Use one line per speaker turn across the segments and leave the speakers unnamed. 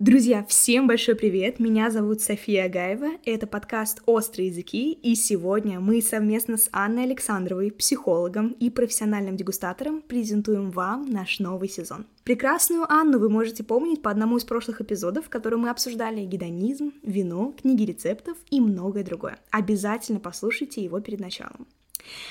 Друзья, всем большой привет! Меня зовут София Агаева, это подкаст «Острые языки», и сегодня мы совместно с Анной Александровой, психологом и профессиональным дегустатором, презентуем вам наш новый сезон. Прекрасную Анну вы можете помнить по одному из прошлых эпизодов, в котором мы обсуждали гедонизм, вино, книги рецептов и многое другое. Обязательно послушайте его перед началом.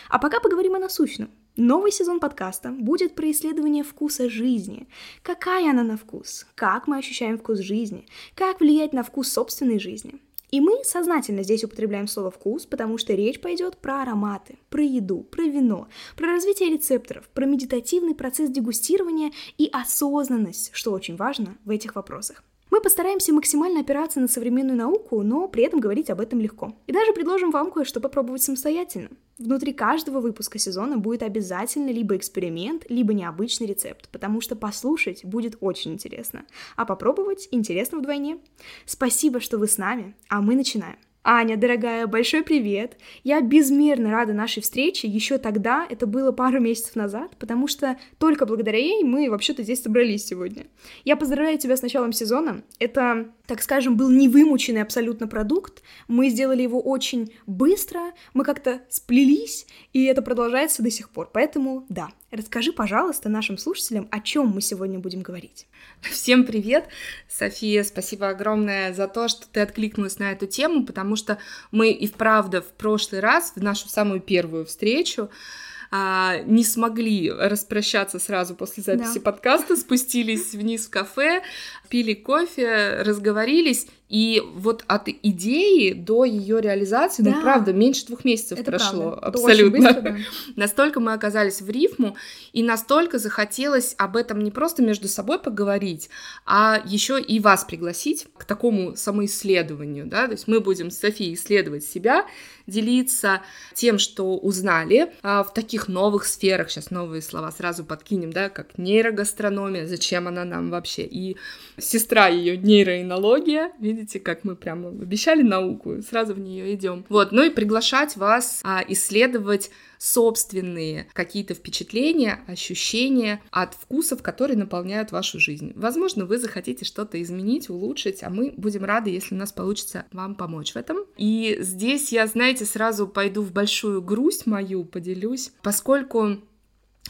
А пока поговорим о насущном. Новый сезон подкаста будет про исследование вкуса жизни. Какая она на вкус? Как мы ощущаем вкус жизни? Как влиять на вкус собственной жизни? И мы сознательно здесь употребляем слово «вкус», потому что речь пойдет про ароматы, про еду, про вино, про развитие рецепторов, про медитативный процесс дегустирования и осознанность, что очень важно в этих вопросах. Мы постараемся максимально опираться на современную науку, но при этом говорить об этом легко. И даже предложим вам кое-что попробовать самостоятельно. Внутри каждого выпуска сезона будет обязательно либо эксперимент, либо необычный рецепт, потому что послушать будет очень интересно, а попробовать интересно вдвойне. Спасибо, что вы с нами, а мы начинаем. Аня, дорогая, большой привет! Я безмерно рада нашей встрече еще тогда, это было пару месяцев назад, потому что только благодаря ей мы вообще-то здесь собрались сегодня. Я поздравляю тебя с началом сезона. Это, так скажем, был невымученный абсолютно продукт. Мы сделали его очень быстро, мы как-то сплелись, и это продолжается до сих пор. Поэтому, да, расскажи, пожалуйста, нашим слушателям, о чем мы сегодня будем говорить.
Всем привет! София, спасибо огромное за то, что ты откликнулась на эту тему, потому что мы и вправду в прошлый раз, в нашу самую первую встречу, а, не смогли распрощаться сразу после записи да. подкаста, спустились вниз в кафе, пили кофе, разговорились, и вот от идеи до ее реализации, ну, да. ну правда, меньше двух месяцев Это прошло, правда. абсолютно. Быстро, да. Настолько мы оказались в рифму, и настолько захотелось об этом не просто между собой поговорить, а еще и вас пригласить к такому самоисследованию, да, то есть мы будем с Софией исследовать себя, делиться тем, что узнали а, в таких новых сферах, сейчас новые слова сразу подкинем, да, как нейрогастрономия, зачем она нам вообще, и сестра ее нейроинология, видите, как мы прямо обещали науку, сразу в нее идем. Вот, ну и приглашать вас а, исследовать собственные какие-то впечатления, ощущения от вкусов, которые наполняют вашу жизнь. Возможно, вы захотите что-то изменить, улучшить, а мы будем рады, если у нас получится вам помочь в этом. И здесь я, знаете, сразу пойду в большую грусть мою, поделюсь, поскольку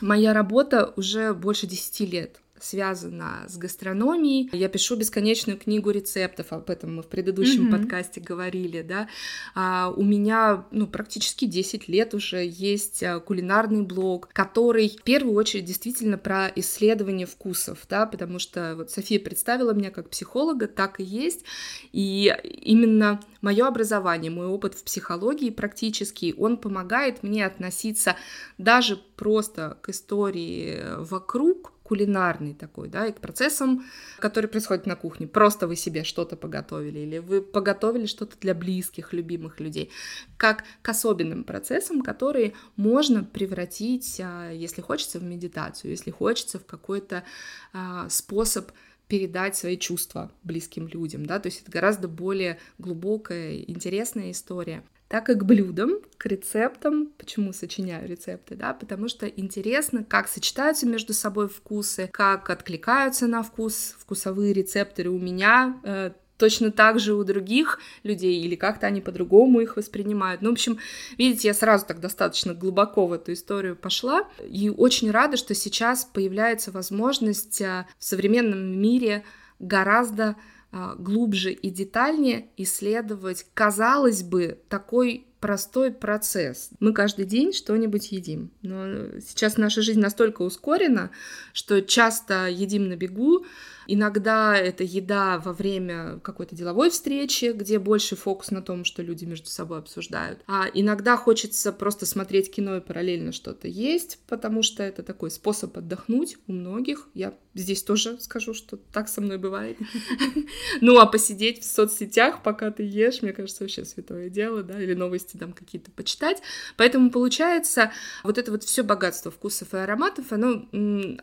моя работа уже больше 10 лет связана с гастрономией. Я пишу бесконечную книгу рецептов, об этом мы в предыдущем mm-hmm. подкасте говорили, да. А, у меня, ну, практически 10 лет уже есть а, кулинарный блог, который в первую очередь действительно про исследование вкусов, да, потому что вот София представила меня как психолога, так и есть, и именно мое образование, мой опыт в психологии практически, он помогает мне относиться даже просто к истории вокруг кулинарный такой, да, и к процессам, которые происходят на кухне. Просто вы себе что-то поготовили, или вы поготовили что-то для близких, любимых людей, как к особенным процессам, которые можно превратить, а, если хочется, в медитацию, если хочется, в какой-то а, способ передать свои чувства близким людям, да, то есть это гораздо более глубокая, интересная история так и к блюдам, к рецептам. Почему сочиняю рецепты, да? Потому что интересно, как сочетаются между собой вкусы, как откликаются на вкус вкусовые рецепторы у меня, э, точно так же у других людей, или как-то они по-другому их воспринимают. Ну, в общем, видите, я сразу так достаточно глубоко в эту историю пошла, и очень рада, что сейчас появляется возможность э, в современном мире гораздо глубже и детальнее исследовать, казалось бы, такой простой процесс. Мы каждый день что-нибудь едим. Но сейчас наша жизнь настолько ускорена, что часто едим на бегу, Иногда это еда во время какой-то деловой встречи, где больше фокус на том, что люди между собой обсуждают. А иногда хочется просто смотреть кино и параллельно что-то есть, потому что это такой способ отдохнуть у многих. Я здесь тоже скажу, что так со мной бывает. Ну, а посидеть в соцсетях, пока ты ешь, мне кажется, вообще святое дело, да, или новости там какие-то почитать. Поэтому получается, вот это вот все богатство вкусов и ароматов, оно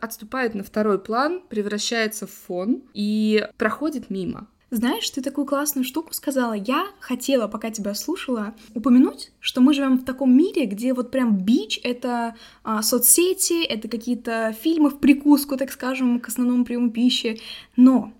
отступает на второй план, превращается в телефон и проходит мимо.
Знаешь, ты такую классную штуку сказала. Я хотела, пока тебя слушала, упомянуть, что мы живем в таком мире, где вот прям бич — это а, соцсети, это какие-то фильмы в прикуску, так скажем, к основному приему пищи. Но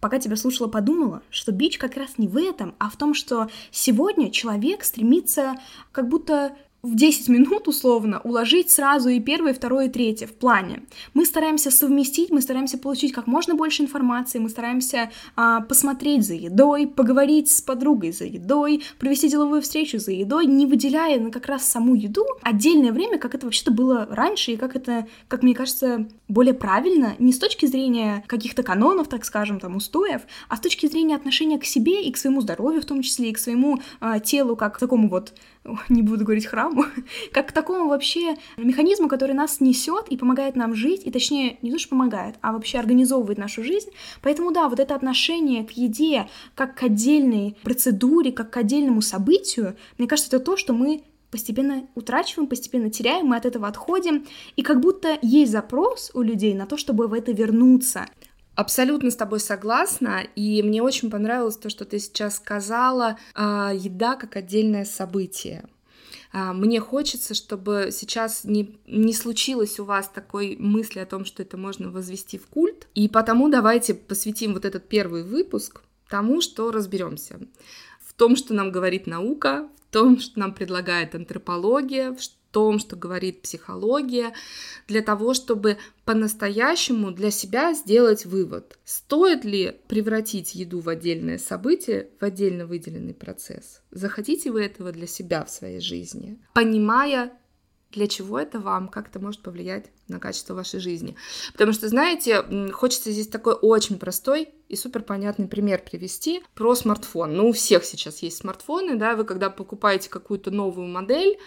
пока тебя слушала, подумала, что бич как раз не в этом, а в том, что сегодня человек стремится как будто в 10 минут условно уложить сразу и первое, и второе, и третье в плане. Мы стараемся совместить, мы стараемся получить как можно больше информации, мы стараемся а, посмотреть за едой, поговорить с подругой за едой, провести деловую встречу за едой, не выделяя на как раз саму еду отдельное время, как это вообще-то было раньше, и как это, как мне кажется, более правильно, не с точки зрения каких-то канонов, так скажем, там, устоев, а с точки зрения отношения к себе и к своему здоровью в том числе, и к своему а, телу, как к такому вот не буду говорить храму, как к такому вообще механизму, который нас несет и помогает нам жить, и точнее, не то, что помогает, а вообще организовывает нашу жизнь. Поэтому да, вот это отношение к еде как к отдельной процедуре, как к отдельному событию, мне кажется, это то, что мы постепенно утрачиваем, постепенно теряем, мы от этого отходим, и как будто есть запрос у людей на то, чтобы в это вернуться.
Абсолютно с тобой согласна, и мне очень понравилось то, что ты сейчас сказала, э, еда как отдельное событие. Э, мне хочется, чтобы сейчас не, не случилось у вас такой мысли о том, что это можно возвести в культ, и потому давайте посвятим вот этот первый выпуск тому, что разберемся. В том, что нам говорит наука, в том, что нам предлагает антропология, том, что говорит психология, для того, чтобы по-настоящему для себя сделать вывод, стоит ли превратить еду в отдельное событие, в отдельно выделенный процесс. Захотите вы этого для себя в своей жизни, понимая, для чего это вам, как это может повлиять на качество вашей жизни. Потому что, знаете, хочется здесь такой очень простой и супер понятный пример привести про смартфон. Ну, у всех сейчас есть смартфоны, да, вы когда покупаете какую-то новую модель,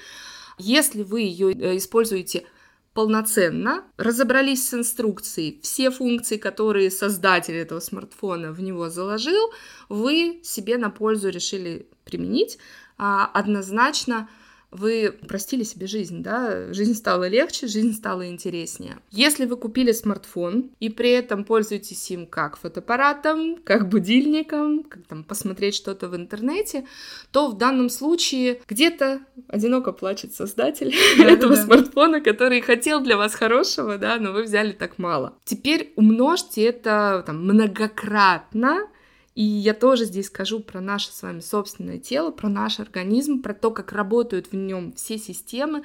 если вы ее э, используете полноценно, разобрались с инструкцией, все функции, которые создатель этого смартфона в него заложил, вы себе на пользу решили применить, а, однозначно вы простили себе жизнь, да, жизнь стала легче, жизнь стала интереснее. Если вы купили смартфон и при этом пользуетесь им как фотоаппаратом, как будильником, как там посмотреть что-то в интернете, то в данном случае где-то одиноко плачет создатель да, этого да, смартфона, который хотел для вас хорошего, да, но вы взяли так мало. Теперь умножьте это там многократно и я тоже здесь скажу про наше с вами собственное тело, про наш организм, про то, как работают в нем все системы,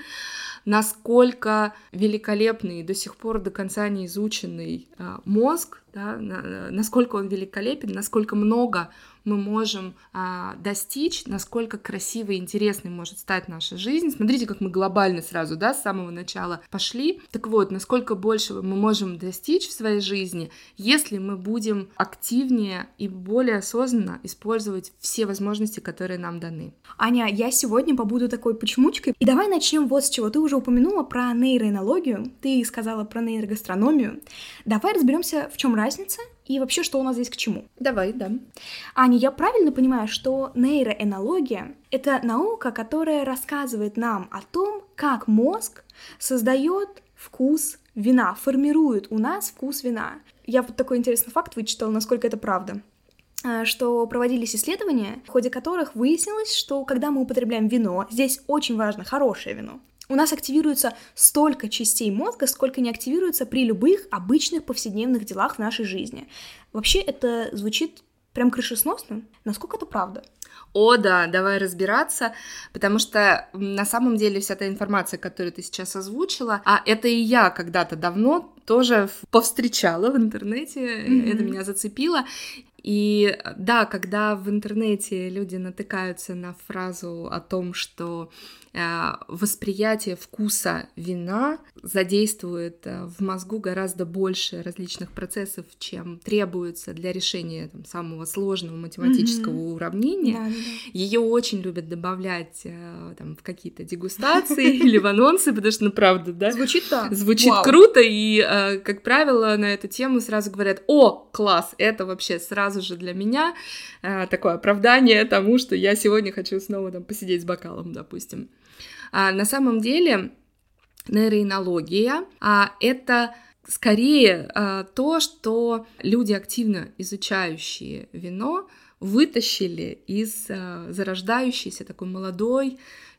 насколько великолепный до сих пор до конца не изученный а, мозг, да, насколько он великолепен, насколько много мы можем а, достичь, насколько красивой и интересной может стать наша жизнь. Смотрите, как мы глобально сразу, да, с самого начала пошли. Так вот, насколько больше мы можем достичь в своей жизни, если мы будем активнее и более осознанно использовать все возможности, которые нам даны.
Аня, я сегодня побуду такой почемучкой. И давай начнем вот с чего. Ты уже упомянула про нейроэнологию, ты сказала про нейрогастрономию. Давай разберемся, в чем разница и вообще, что у нас здесь к чему.
Давай, да.
Аня, я правильно понимаю, что нейроэнология — это наука, которая рассказывает нам о том, как мозг создает вкус вина, формирует у нас вкус вина. Я вот такой интересный факт вычитала, насколько это правда а, что проводились исследования, в ходе которых выяснилось, что когда мы употребляем вино, здесь очень важно хорошее вино, у нас активируется столько частей мозга, сколько не активируется при любых обычных повседневных делах в нашей жизни. Вообще это звучит прям крышесносно. Насколько это правда?
О, да, давай разбираться, потому что на самом деле вся та информация, которую ты сейчас озвучила, а это и я когда-то давно тоже повстречала в интернете, mm-hmm. это меня зацепило. И да, когда в интернете люди натыкаются на фразу о том, что Э, восприятие вкуса вина задействует э, в мозгу гораздо больше различных процессов, чем требуется для решения там, самого сложного математического mm-hmm. уравнения. Да, да, да. Ее очень любят добавлять э, там, в какие-то дегустации или в анонсы, потому что, ну, правда, да?
Звучит так.
Звучит круто, и, как правило, на эту тему сразу говорят, о, класс, это вообще сразу же для меня такое оправдание тому, что я сегодня хочу снова там посидеть с бокалом, допустим. А, на самом деле нейроинология а, это скорее а, то, что люди, активно изучающие вино, вытащили из а, зарождающейся такой молодой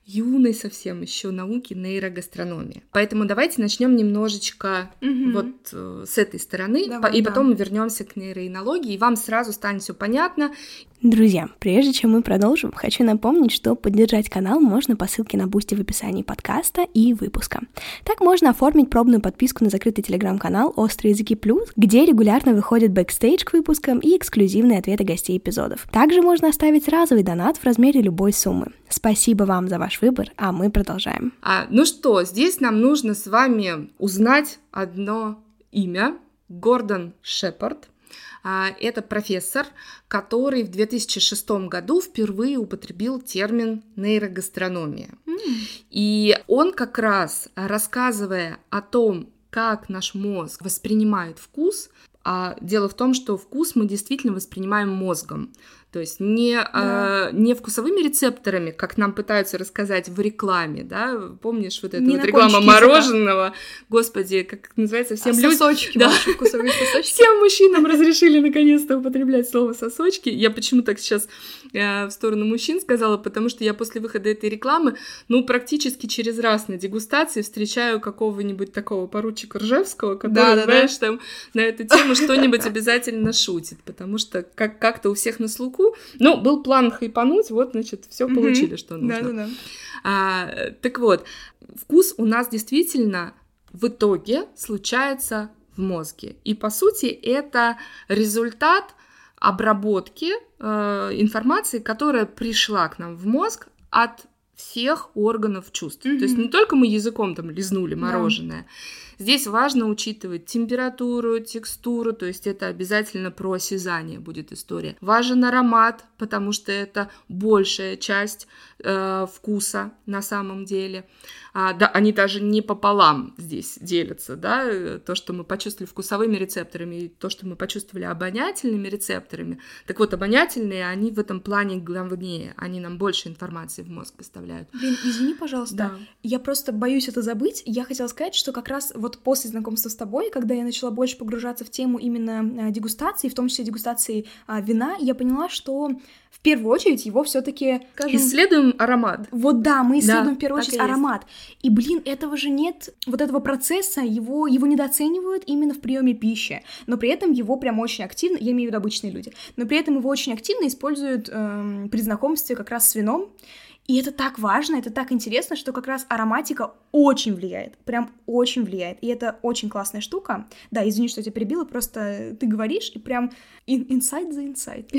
юной совсем еще науки нейрогастрономии. Поэтому давайте начнем немножечко угу. вот э, с этой стороны, Давай, и потом да. мы вернемся к нейроинологии, и вам сразу станет все понятно,
Друзья, прежде чем мы продолжим, хочу напомнить, что поддержать канал можно по ссылке на Boosty в описании подкаста и выпуска. Так можно оформить пробную подписку на закрытый телеграм-канал «Острые языки плюс», где регулярно выходит бэкстейдж к выпускам и эксклюзивные ответы гостей эпизодов. Также можно оставить разовый донат в размере любой суммы. Спасибо вам за ваш выбор, а мы продолжаем.
А, ну что, здесь нам нужно с вами узнать одно имя. Гордон Шепард — это профессор, который в 2006 году впервые употребил термин нейрогастрономия. Mm. И он как раз, рассказывая о том, как наш мозг воспринимает вкус, а дело в том, что вкус мы действительно воспринимаем мозгом. То есть не, да. э, не вкусовыми рецепторами, как нам пытаются рассказать в рекламе, да, помнишь вот эту вот реклама мороженого, языка. господи, как называется, всем
а
людям...
Сосочки, да. вкусовые сосочки.
Всем мужчинам разрешили наконец-то употреблять слово сосочки. Я почему так сейчас э, в сторону мужчин сказала, потому что я после выхода этой рекламы, ну, практически через раз на дегустации встречаю какого-нибудь такого поручика Ржевского, который, да, да, знаешь, да. там на эту тему что-нибудь обязательно шутит, потому что как- как-то у всех на слуху музыку. Ну, был план хайпануть, вот, значит, все mm-hmm. получили, что нужно. Да-да-да. А, так вот, вкус у нас действительно в итоге случается в мозге. И, по сути, это результат обработки э, информации, которая пришла к нам в мозг от всех органов чувств. Mm-hmm. То есть не только мы языком там лизнули мороженое. Здесь важно учитывать температуру, текстуру, то есть это обязательно про осязание будет история. Важен аромат, потому что это большая часть э, вкуса на самом деле. А, да, они даже не пополам здесь делятся, да, то, что мы почувствовали вкусовыми рецепторами и то, что мы почувствовали обонятельными рецепторами. Так вот, обонятельные, они в этом плане главнее, они нам больше информации в мозг поставляют.
Блин, извини, пожалуйста, да. я просто боюсь это забыть. Я хотела сказать, что как раз вот после знакомства с тобой, когда я начала больше погружаться в тему именно а, дегустации, в том числе дегустации а, вина, я поняла, что в первую очередь его все-таки
исследуем аромат.
Вот да, мы исследуем да, в первую очередь аромат. И блин, этого же нет, вот этого процесса его его недооценивают именно в приеме пищи, но при этом его прям очень активно, я имею в виду обычные люди, но при этом его очень активно используют эм, при знакомстве как раз с вином. И это так важно, это так интересно, что как раз ароматика очень влияет, прям очень влияет. И это очень классная штука. Да, извини, что я тебя перебила, просто ты говоришь, и прям inside the inside.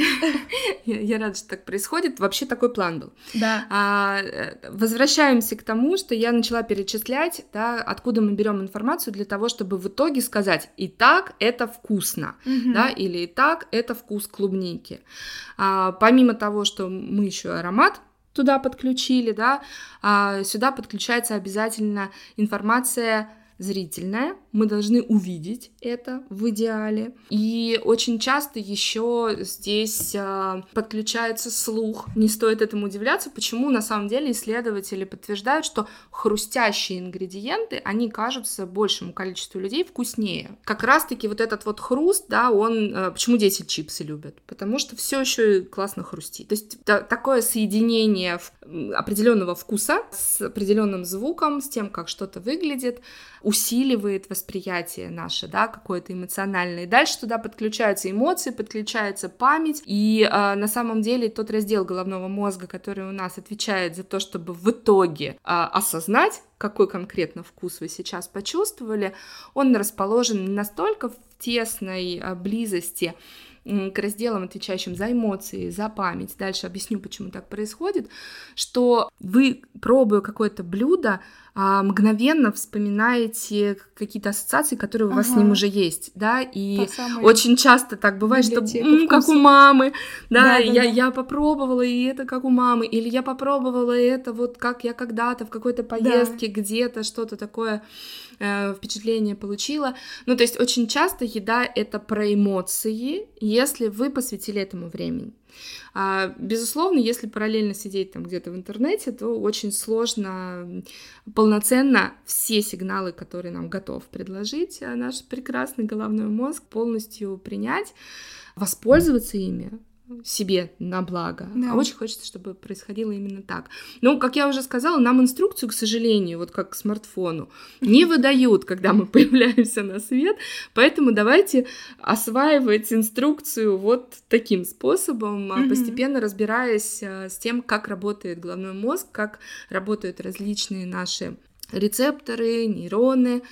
я, рада, что так происходит. Вообще такой план был.
Да.
А, э, возвращаемся к тому, что я начала перечислять, да, откуда мы берем информацию для того, чтобы в итоге сказать, и так это вкусно, да, или и так это вкус клубники. А, помимо того, что мы еще аромат туда подключили, да, а сюда подключается обязательно информация зрительная, мы должны увидеть это в идеале. И очень часто еще здесь э, подключается слух. Не стоит этому удивляться, почему на самом деле исследователи подтверждают, что хрустящие ингредиенты, они кажутся большему количеству людей вкуснее. Как раз-таки вот этот вот хруст, да, он... Э, почему дети чипсы любят? Потому что все еще и классно хрустит. То есть да, такое соединение определенного вкуса с определенным звуком, с тем, как что-то выглядит, усиливает восприятие наше, да, какое-то эмоциональное. И дальше туда подключаются эмоции, подключается память, и э, на самом деле тот раздел головного мозга, который у нас отвечает за то, чтобы в итоге э, осознать, какой конкретно вкус вы сейчас почувствовали, он расположен настолько в тесной э, близости к разделам, отвечающим за эмоции, за память. Дальше объясню, почему так происходит, что вы, пробуя какое-то блюдо, мгновенно вспоминаете какие-то ассоциации, которые у вас ага. с ним уже есть, да, и очень часто так бывает, что м, как у мамы, да, да, я, да, я попробовала, и это как у мамы, или я попробовала это вот как я когда-то в какой-то поездке да. где-то что-то такое э, впечатление получила. Ну, то есть очень часто еда — это про эмоции, если вы посвятили этому времени. А, безусловно, если параллельно сидеть там где-то в интернете, то очень сложно полноценно все сигналы, которые нам готов предложить а, наш прекрасный головной мозг, полностью принять, воспользоваться ими, себе на благо.
Да.
А очень хочется, чтобы происходило именно так. Ну, как я уже сказала, нам инструкцию, к сожалению, вот как к смартфону, не выдают, когда мы появляемся на свет. Поэтому давайте осваивать инструкцию вот таким способом, mm-hmm. постепенно разбираясь а, с тем, как работает головной мозг, как работают различные наши рецепторы, нейроны,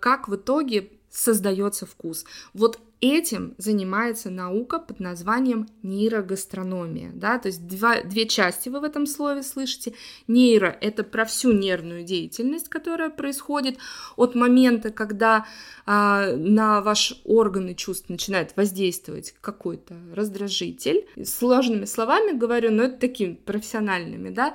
как в итоге создается вкус. Вот Этим занимается наука под названием нейрогастрономия. Да? То есть два, две части вы в этом слове слышите. Нейро — это про всю нервную деятельность, которая происходит от момента, когда а, на ваш органы чувств начинает воздействовать какой-то раздражитель. Сложными словами говорю, но это такими профессиональными. Да?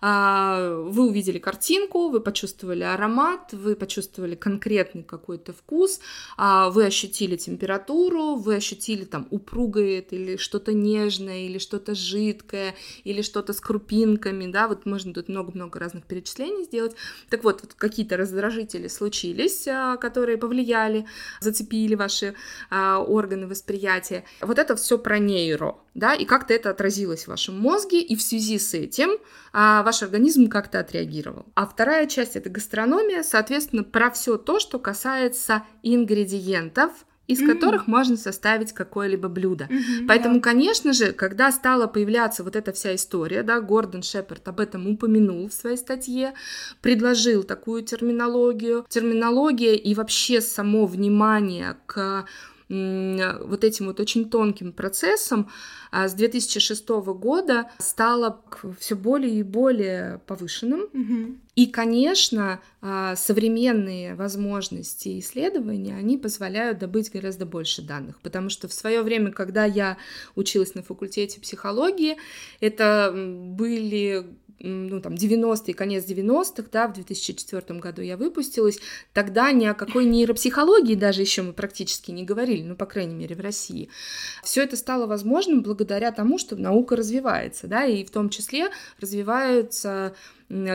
А, вы увидели картинку, вы почувствовали аромат, вы почувствовали конкретный какой-то вкус, а, вы ощутили температуру, вы ощутили там упругое или что-то нежное, или что-то жидкое, или что-то с крупинками, да, вот можно тут много-много разных перечислений сделать. Так вот, вот какие-то раздражители случились, а, которые повлияли, зацепили ваши органы восприятия. Вот это все про нейро, да, и как-то это отразилось в вашем мозге, и в связи с этим а, ваш организм как-то отреагировал. А вторая часть это гастрономия, соответственно, про все то, что касается ингредиентов, из mm-hmm. которых можно составить какое-либо блюдо. Mm-hmm, Поэтому, yeah. конечно же, когда стала появляться вот эта вся история, да, Гордон Шепард об этом упомянул в своей статье, предложил такую терминологию. Терминология и вообще само внимание к вот этим вот очень тонким процессом а, с 2006 года стало все более и более повышенным.
Угу.
И, конечно, а, современные возможности исследования, они позволяют добыть гораздо больше данных, потому что в свое время, когда я училась на факультете психологии, это были ну, там, 90-е, конец 90-х, да, в 2004 году я выпустилась, тогда ни о какой нейропсихологии даже еще мы практически не говорили, ну, по крайней мере, в России. Все это стало возможным благодаря тому, что наука развивается, да, и в том числе развиваются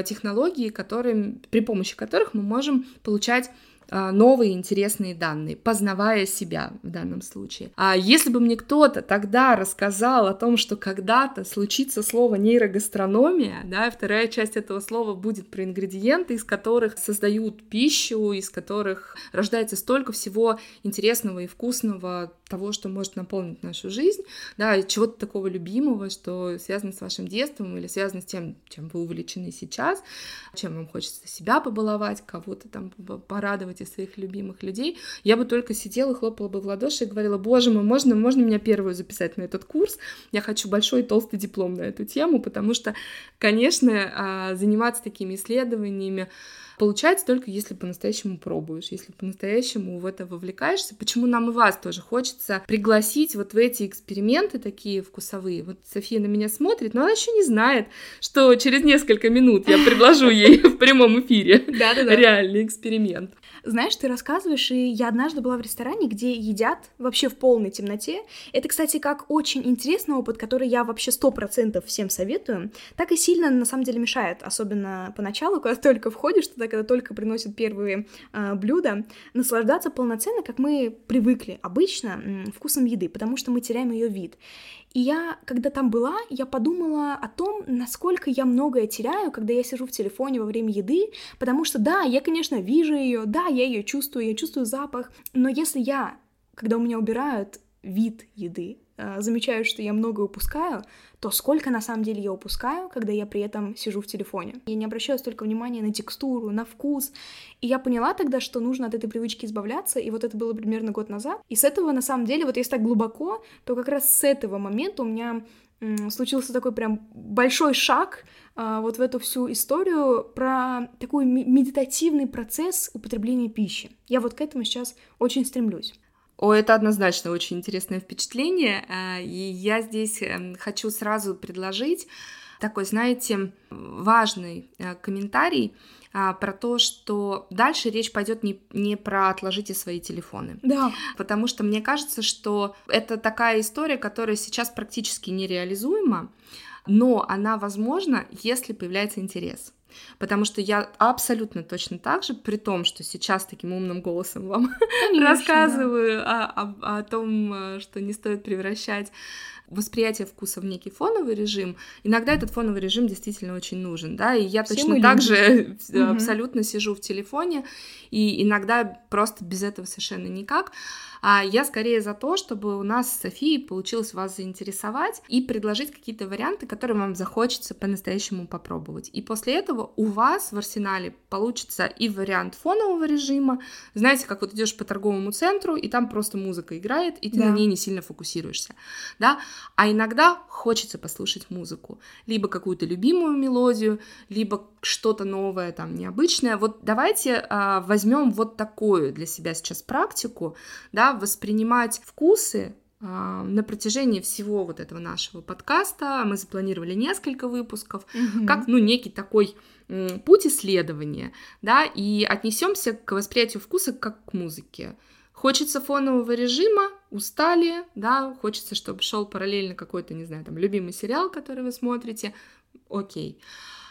технологии, которые, при помощи которых мы можем получать новые интересные данные, познавая себя в данном случае. А если бы мне кто-то тогда рассказал о том, что когда-то случится слово нейрогастрономия, да, вторая часть этого слова будет про ингредиенты, из которых создают пищу, из которых рождается столько всего интересного и вкусного того, что может наполнить нашу жизнь, да, чего-то такого любимого, что связано с вашим детством или связано с тем, чем вы увлечены сейчас, чем вам хочется себя побаловать, кого-то там порадовать из своих любимых людей, я бы только сидела, хлопала бы в ладоши и говорила, боже мой, можно, можно меня первую записать на этот курс? Я хочу большой толстый диплом на эту тему, потому что, конечно, а, заниматься такими исследованиями, Получается только если по-настоящему пробуешь, если по-настоящему в это вовлекаешься. Почему нам и вас тоже хочется пригласить вот в эти эксперименты такие вкусовые. Вот София на меня смотрит, но она еще не знает, что через несколько минут я предложу ей в прямом эфире реальный эксперимент.
Знаешь, ты рассказываешь, и я однажды была в ресторане, где едят вообще в полной темноте. Это, кстати, как очень интересный опыт, который я вообще сто процентов всем советую. Так и сильно, на самом деле, мешает, особенно поначалу, когда только входишь туда, когда только приносят первые э, блюда, наслаждаться полноценно, как мы привыкли обычно, э, вкусом еды, потому что мы теряем ее вид. И я, когда там была, я подумала о том, насколько я многое теряю, когда я сижу в телефоне во время еды, потому что да, я, конечно, вижу ее, да, я ее чувствую, я чувствую запах, но если я, когда у меня убирают вид еды, э, замечаю, что я много упускаю, то сколько на самом деле я упускаю, когда я при этом сижу в телефоне. Я не обращаю столько внимания на текстуру, на вкус. И я поняла тогда, что нужно от этой привычки избавляться, и вот это было примерно год назад. И с этого, на самом деле, вот если так глубоко, то как раз с этого момента у меня случился такой прям большой шаг а, вот в эту всю историю про такой медитативный процесс употребления пищи. Я вот к этому сейчас очень стремлюсь.
О, это однозначно очень интересное впечатление. А, и я здесь эм, хочу сразу предложить такой, знаете, важный э, комментарий а, про то, что дальше речь пойдет не, не про отложите свои телефоны.
Да.
Потому что мне кажется, что это такая история, которая сейчас практически нереализуема, но она возможна, если появляется интерес. Потому что я абсолютно точно так же, при том, что сейчас таким умным голосом вам Конечно, рассказываю да. о, о, о том, э, что не стоит превращать восприятие вкуса в некий фоновый режим, иногда этот фоновый режим действительно очень нужен, да, и я
Все
точно так же
Мгм.
абсолютно сижу в телефоне, и иногда просто без этого совершенно никак. А я скорее за то, чтобы у нас с Софией получилось вас заинтересовать и предложить какие-то варианты, которые вам захочется по-настоящему попробовать. И после этого у вас в арсенале получится и вариант фонового режима. Знаете, как вот идешь по торговому центру, и там просто музыка играет, и ты
Да.
на ней не сильно фокусируешься. Да? А иногда хочется послушать музыку. Либо какую-то любимую мелодию, либо что-то новое, там, необычное. Вот давайте а, возьмем вот такую для себя сейчас практику, да, воспринимать вкусы а, на протяжении всего вот этого нашего подкаста. Мы запланировали несколько выпусков,
Мгм.
как, ну, некий такой путь исследования, да, и отнесемся к восприятию вкуса как к музыке. Хочется фонового режима, устали, да, хочется, чтобы шел параллельно какой-то, не знаю, там, любимый сериал, который вы смотрите, окей.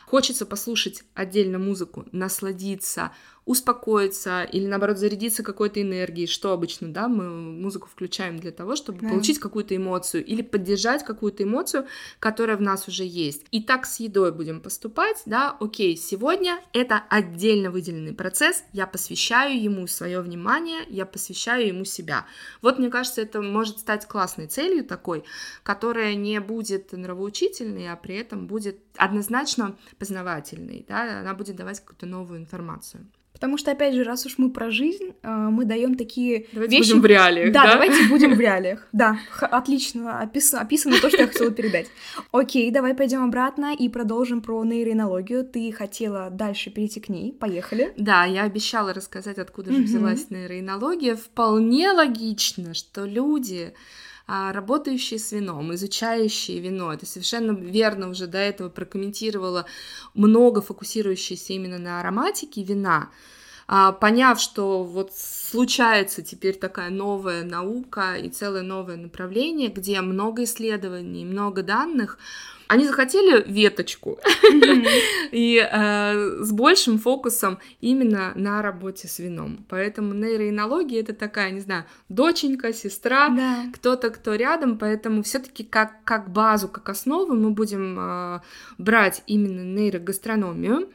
Хочется послушать отдельно музыку, насладиться, успокоиться или, наоборот, зарядиться какой-то энергией, что обычно, да, мы музыку включаем для того, чтобы
Да.
получить какую-то эмоцию или поддержать какую-то эмоцию, которая в нас уже есть. И так с едой будем поступать, да, окей, сегодня это отдельно выделенный процесс, я посвящаю ему свое внимание, я посвящаю ему себя. Вот, мне кажется, это может стать классной целью такой, которая не будет нравоучительной, а при этом будет однозначно познавательной, да, она будет давать какую-то новую информацию.
Потому что, опять же, раз уж мы про жизнь, э, мы даем такие
Давайте
вещи...
будем в реалиях,
да,
да?
давайте будем в реалиях. Да, отлично опис- описано то, что я хотела передать. Окей, давай пойдем обратно и продолжим про нейроинологию. Ты хотела дальше перейти к ней. Поехали.
Да, я обещала рассказать, откуда же взялась нейроинология. Вполне логично, что люди, работающие с вином, изучающие вино, это совершенно верно уже до этого прокомментировала, много фокусирующиеся именно на ароматике вина, а, поняв, что вот случается теперь такая новая наука и целое новое направление, где много исследований, много данных, они захотели веточку и э, с большим фокусом именно на работе с вином. Поэтому нейроинология это такая, не знаю, доченька, сестра,
Да.
кто-то, кто рядом, поэтому все-таки как, как базу, как основу мы будем э, брать именно нейрогастрономию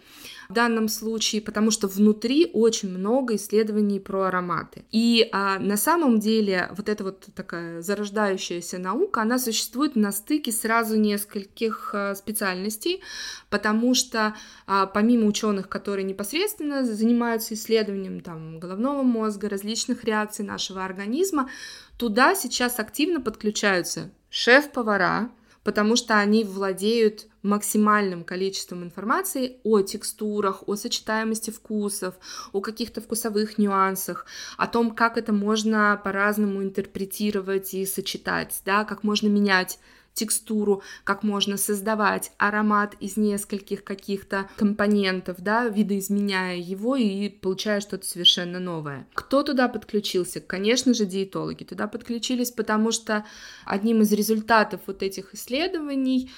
в данном случае, потому что внутри очень много исследований про ароматы. И а, на самом деле вот эта вот такая зарождающаяся наука, она существует на стыке сразу нескольких а, специальностей, потому что а, помимо ученых, которые непосредственно занимаются исследованием там, головного мозга, различных реакций нашего организма, туда сейчас активно подключаются шеф-повара, потому что они владеют максимальным количеством информации о текстурах, о сочетаемости вкусов, о каких-то вкусовых нюансах, о том, как это можно по-разному интерпретировать и сочетать, да, как можно менять текстуру, как можно создавать аромат из нескольких каких-то компонентов, да, видоизменяя его и получая что-то совершенно новое. Кто туда подключился? Конечно же, диетологи туда подключились, потому что одним из результатов вот этих исследований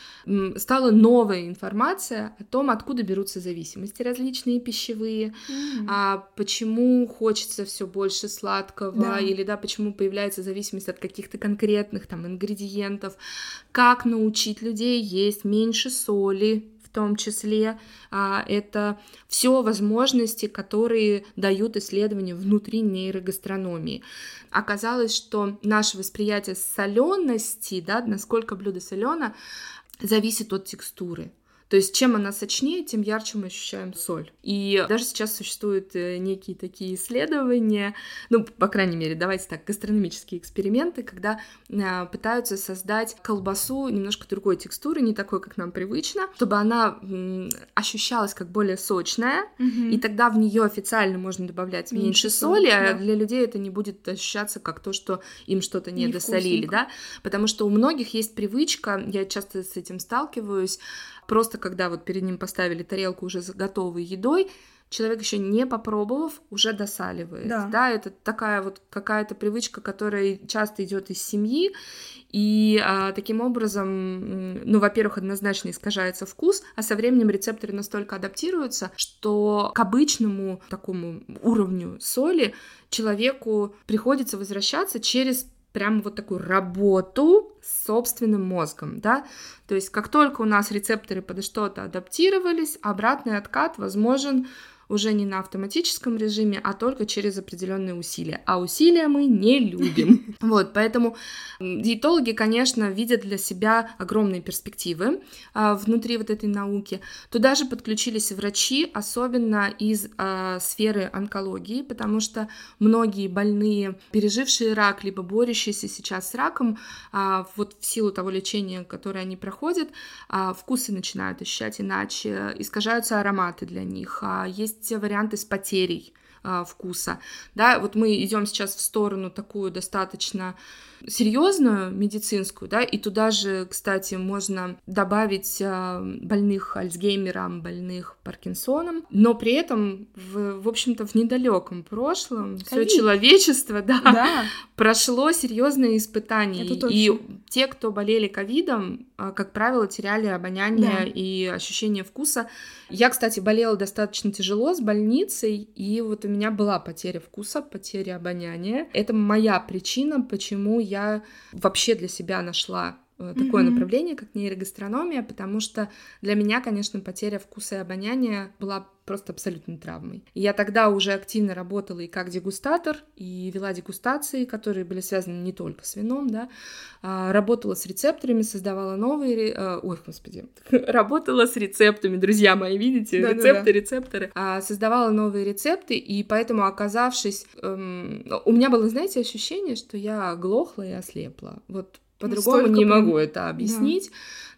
стала новая информация о том, откуда берутся зависимости различные пищевые, а почему хочется все больше сладкого,
Да.
или да, почему появляется зависимость от каких-то конкретных там ингредиентов, как научить людей есть меньше соли, в том числе а, это все возможности, которые дают исследования внутри нейрогастрономии. Оказалось, что наше восприятие солености, да, насколько блюдо солено, зависит от текстуры. То есть чем она сочнее, тем ярче мы ощущаем соль. И даже сейчас существуют э, некие такие исследования, ну, по крайней мере, давайте так, гастрономические эксперименты, когда э, пытаются создать колбасу немножко другой текстуры, не такой, как нам привычно, чтобы она ощущалась как более сочная,
Мгм.
и тогда в нее официально можно добавлять меньше,
Меньше
соли, а
да.
для людей это не будет ощущаться как то, что им что-то не досолили, да, потому что у многих есть привычка, я часто с этим сталкиваюсь, просто когда вот перед ним поставили тарелку уже с готовой едой, человек еще не попробовав, уже досаливает.
Да.
это такая вот какая-то привычка, которая часто идет из семьи, и а, таким образом, ну, во-первых, однозначно искажается вкус, а со временем рецепторы настолько адаптируются, что к обычному такому уровню соли человеку приходится возвращаться через прям вот такую работу с собственным мозгом, да, то есть как только у нас рецепторы под что-то адаптировались, обратный откат возможен уже не на автоматическом режиме, а только через определенные усилия. А усилия мы не любим. Вот, поэтому диетологи, конечно, видят для себя огромные перспективы а, внутри вот этой науки. Туда же подключились врачи, особенно из а, сферы онкологии, потому что многие больные, пережившие рак, либо борющиеся сейчас с раком, а, вот в силу того лечения, которое они проходят, вкусы начинают ощущать иначе, искажаются ароматы для них, есть есть варианты с потерей а, вкуса. Да, вот мы идем сейчас в сторону такую достаточно серьезную медицинскую, да, и туда же, кстати, можно добавить а, больных Альцгеймером, больных Паркинсоном, но при этом, в, в общем-то, в недалеком прошлом все человечество, да, да, прошло серьезные испытания, и те, кто болели ковидом, а, как правило, теряли обоняние да. и ощущение вкуса. Я, кстати, болела достаточно тяжело с больницей, и вот у меня была потеря вкуса, потеря обоняния. Это моя причина, почему я вообще для себя нашла такое mm-hmm. направление, как нейрогастрономия, потому что для меня, конечно, потеря вкуса и обоняния была просто абсолютной травмой. И я тогда уже активно работала и как дегустатор, и вела дегустации, которые были связаны не только с вином, да, а, работала с рецепторами, создавала новые, а, ой, господи, работала с рецептами, друзья мои, видите, да, рецепты, да, рецепторы, а, создавала новые рецепты, и поэтому, оказавшись, эм, у меня было, знаете, ощущение, что я глохла и ослепла, вот по-другому не могу это объяснить.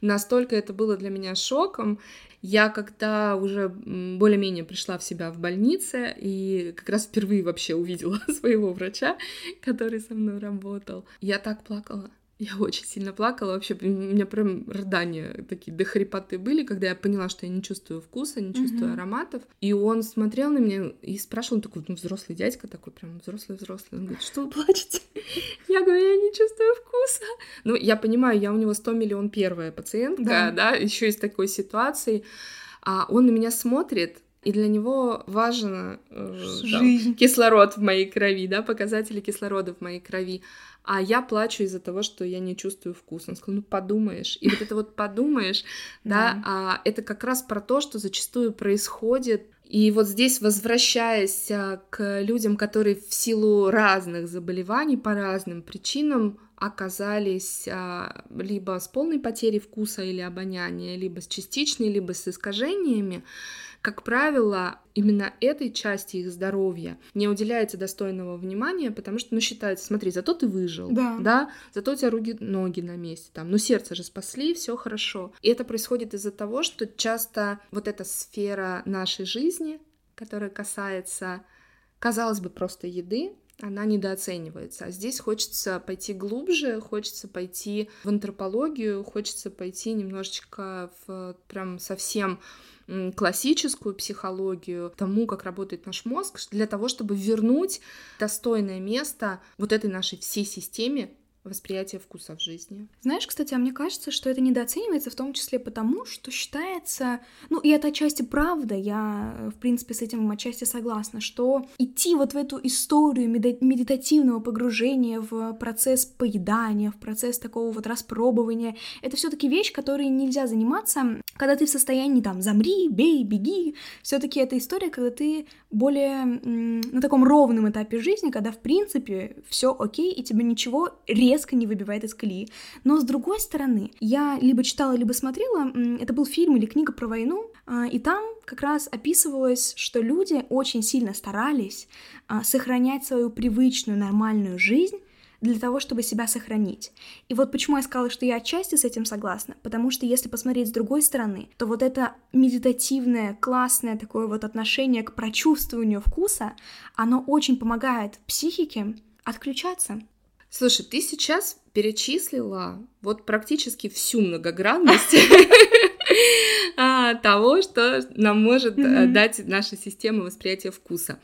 Да. Настолько это было для меня шоком. Я когда уже более-менее пришла в себя в больнице и как раз впервые вообще увидела своего врача, который со мной работал, я так плакала. Я очень сильно плакала, вообще у меня прям рыдания такие до хрипоты были, когда я поняла, что я не чувствую вкуса, не чувствую mm-hmm. ароматов. И он смотрел на меня и спрашивал, он такой, ну, взрослый дядька такой, прям взрослый-взрослый. Он говорит, что вы плачете? Я говорю, я не чувствую вкуса. Ну, я понимаю, я у него 100 миллион первая пациентка, да, да еще из такой ситуации. А он на меня смотрит, и для него важен э, там, кислород в моей крови, да, показатели кислорода в моей крови а я плачу из-за того, что я не чувствую вкус. Он сказал, ну подумаешь. И вот это вот подумаешь, да, а, это как раз про то, что зачастую происходит и вот здесь, возвращаясь а, к людям, которые в силу разных заболеваний по разным причинам оказались а, либо с полной потерей вкуса или обоняния, либо с частичной, либо с искажениями, как правило, именно этой части их здоровья не уделяется достойного внимания, потому что, ну, считается, смотри, зато ты выжил, да, да зато у тебя руки, ноги на месте, там, ну, сердце же спасли, все хорошо. И это происходит из-за того, что часто вот эта сфера нашей жизни, которая касается, казалось бы, просто еды, она недооценивается. А здесь хочется пойти глубже, хочется пойти в антропологию, хочется пойти немножечко в прям совсем классическую психологию, тому, как работает наш мозг, для того, чтобы вернуть достойное место вот этой нашей всей системе, восприятие вкуса в жизни.
Знаешь, кстати, а мне кажется, что это недооценивается в том числе потому, что считается, ну и это отчасти правда, я в принципе с этим отчасти согласна, что идти вот в эту историю медитативного погружения в процесс поедания, в процесс такого вот распробования, это все таки вещь, которой нельзя заниматься, когда ты в состоянии там замри, бей, беги, все таки это история, когда ты более на таком ровном этапе жизни, когда в принципе все окей, и тебе ничего резко не выбивает из колеи. Но с другой стороны, я либо читала, либо смотрела, это был фильм или книга про войну, а, и там как раз описывалось, что люди очень сильно старались а, сохранять свою привычную нормальную жизнь для того, чтобы себя сохранить. И вот почему я сказала, что я отчасти с этим согласна, потому что если посмотреть с другой стороны, то вот это медитативное, классное такое вот отношение к прочувствованию вкуса, оно очень помогает психике отключаться.
Слушай, ты сейчас перечислила вот практически всю многогранность того, что нам может mm-hmm. дать наша система восприятия вкуса.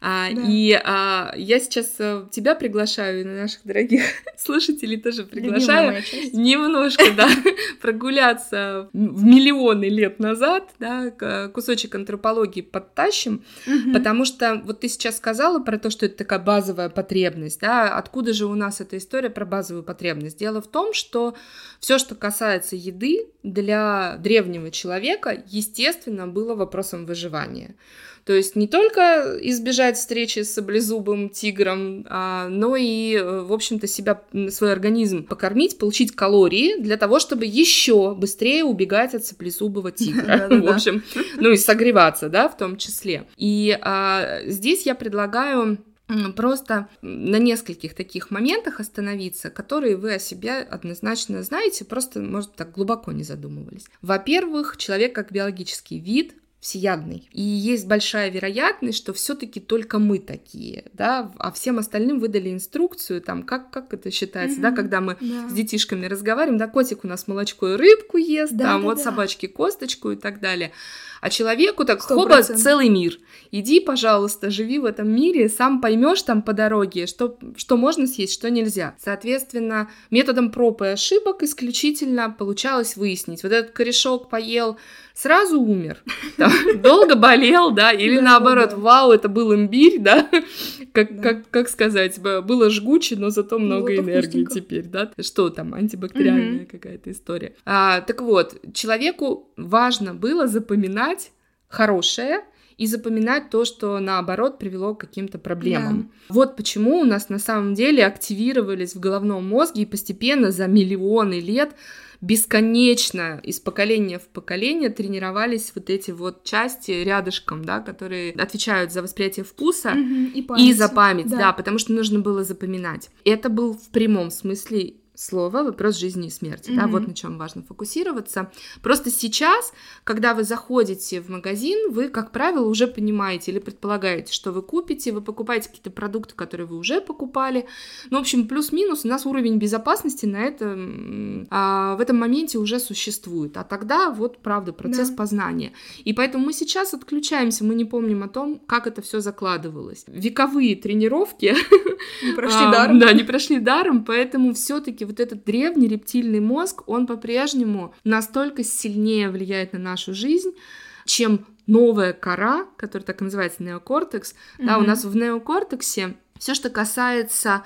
А. И а, я сейчас э, тебя приглашаю, и наших дорогих слушателей тоже приглашаю немножко, да, прогуляться в миллионы лет назад, да, кусочек антропологии подтащим, потому что вот ты сейчас сказала про то, что это такая базовая потребность, да, откуда же у нас эта история про базовую потребность? Дело в том, что все, что касается еды, для древнего человека, естественно, было вопросом выживания. То есть не только избежать встречи с саблезубым тигром, а, но и, э, в общем-то, себя, свой организм покормить, получить калории для того, чтобы еще быстрее убегать от саблезубого тигра. В общем, ну и согреваться, да, в том числе. И а, здесь я предлагаю просто на нескольких таких моментах остановиться, которые вы о себе однозначно знаете, просто, может, так глубоко не задумывались. Во-первых, человек как биологический вид всеядный. И есть большая вероятность, что все-таки только мы такие, да, а всем остальным выдали инструкцию, там, как, как это считается, mm-hmm. да, когда мы да. с детишками разговариваем, да, котик у нас молочко и рыбку ест, да, там, да, вот да. собачки косточку и так далее. А человеку так 100%. хоба целый мир. Иди, пожалуйста, живи в этом мире, сам поймешь там по дороге, что, что можно съесть, что нельзя. Соответственно, методом проб и ошибок исключительно получалось выяснить. Вот этот корешок поел, сразу умер, долго болел, да, или наоборот, вау, это был имбирь, да, как, как, как сказать, было жгуче, но зато много энергии теперь, да, что там, антибактериальная какая-то история. А, так вот, человеку важно было запоминать хорошее, и запоминать то, что наоборот привело к каким-то проблемам. Да. Вот почему у нас на самом деле активировались в головном мозге и постепенно за миллионы лет бесконечно из поколения в поколение тренировались вот эти вот части рядышком, да, которые отвечают за восприятие вкуса
угу, и,
и за память, да. да, потому что нужно было запоминать. Это был в прямом смысле слово вопрос жизни и смерти, mm-hmm. да, вот на чем важно фокусироваться. Просто сейчас, когда вы заходите в магазин, вы, как правило, уже понимаете или предполагаете, что вы купите, вы покупаете какие-то продукты, которые вы уже покупали. Ну, в общем, плюс-минус у нас уровень безопасности на этом, а, в этом моменте уже существует. А тогда вот, правда, процесс да. познания. И поэтому мы сейчас отключаемся, мы не помним о том, как это все закладывалось. Вековые тренировки
не прошли даром.
Да, не прошли даром, поэтому все-таки вот этот древний рептильный мозг, он по-прежнему настолько сильнее влияет на нашу жизнь, чем новая кора, которая так и называется неокортекс. Mm-hmm. Да, у нас в неокортексе все, что касается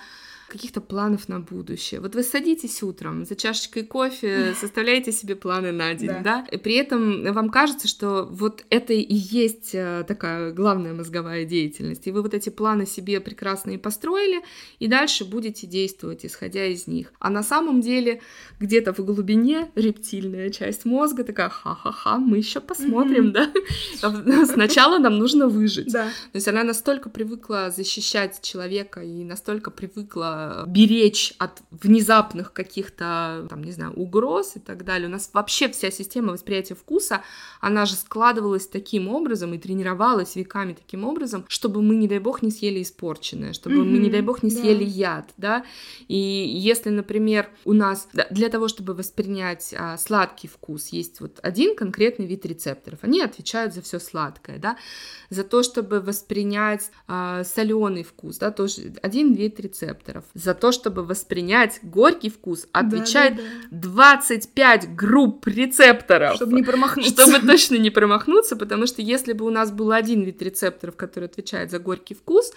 каких-то планов на будущее. Вот вы садитесь утром за чашечкой кофе, составляете себе планы на день, да. да? И при этом вам кажется, что вот это и есть э, такая главная мозговая деятельность. И вы вот эти планы себе прекрасные построили, и дальше будете действовать, исходя из них. А на самом деле где-то в глубине рептильная часть мозга такая, ха-ха-ха, мы еще посмотрим, да? Сначала нам нужно выжить.
Да.
То есть она настолько привыкла защищать человека и настолько привыкла беречь от внезапных каких-то, там, не знаю, угроз и так далее. У нас вообще вся система восприятия вкуса, она же складывалась таким образом и тренировалась веками таким образом, чтобы мы, не дай бог, не съели испорченное, чтобы mm-hmm, мы, не дай бог, не съели да. яд, да. И если, например, у нас для того, чтобы воспринять а, сладкий вкус, есть вот один конкретный вид рецепторов, они отвечают за все сладкое, да, за то, чтобы воспринять а, соленый вкус, да, тоже один вид рецепторов за то, чтобы воспринять горький вкус, отвечает да, да, да. 25 групп рецепторов.
Чтобы не промахнуться.
Чтобы точно не промахнуться, потому что если бы у нас был один вид рецепторов, который отвечает за горький вкус,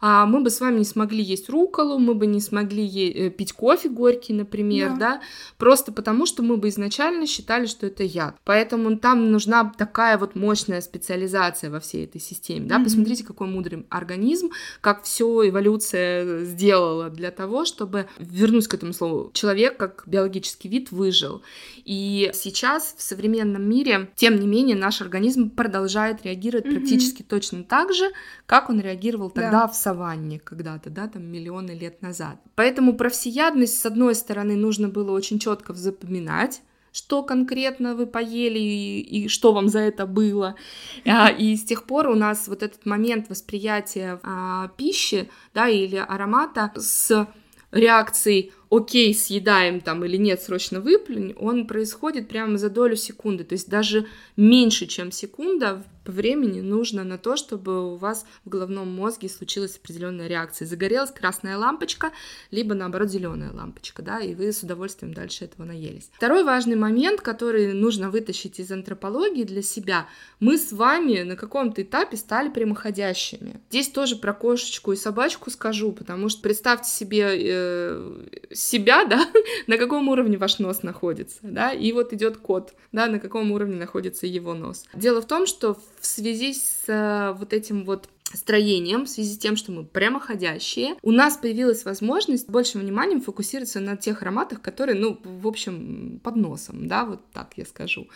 а, мы бы с вами не смогли есть руколу, мы бы не смогли э, пить кофе горький, например, да. да, просто потому что мы бы изначально считали, что это яд. Поэтому там нужна такая вот мощная специализация во всей этой системе, да, mm-hmm. посмотрите, какой мудрый организм, как все эволюция сделала для того, чтобы, вернусь к этому слову, человек как биологический вид выжил. И сейчас в современном мире, тем не менее, наш организм продолжает реагировать mm-hmm. практически точно так же, как он реагировал тогда да. в саванне когда-то, да, там миллионы лет назад. Поэтому про всеядность, с одной стороны, нужно было очень четко запоминать, что конкретно вы поели и, и что вам за это было. А, и с тех пор у нас вот этот момент восприятия а, пищи, да, или аромата с реакцией окей, съедаем там или нет, срочно выплюнь, он происходит прямо за долю секунды. То есть даже меньше, чем секунда времени нужно на то, чтобы у вас в головном мозге случилась определенная реакция. Загорелась красная лампочка, либо наоборот зеленая лампочка, да, и вы с удовольствием дальше этого наелись. Второй важный момент, который нужно вытащить из антропологии для себя, мы с вами на каком-то этапе стали прямоходящими. Здесь тоже про кошечку и собачку скажу, потому что представьте себе э, себя, да, на каком уровне ваш нос находится, да, и вот идет кот, да, на каком уровне находится его нос. Дело в том, что в связи с э, вот этим вот строением, в связи с тем, что мы прямоходящие, у нас появилась возможность большим вниманием фокусироваться на тех ароматах, которые, ну, в общем, под носом, да, вот так я скажу.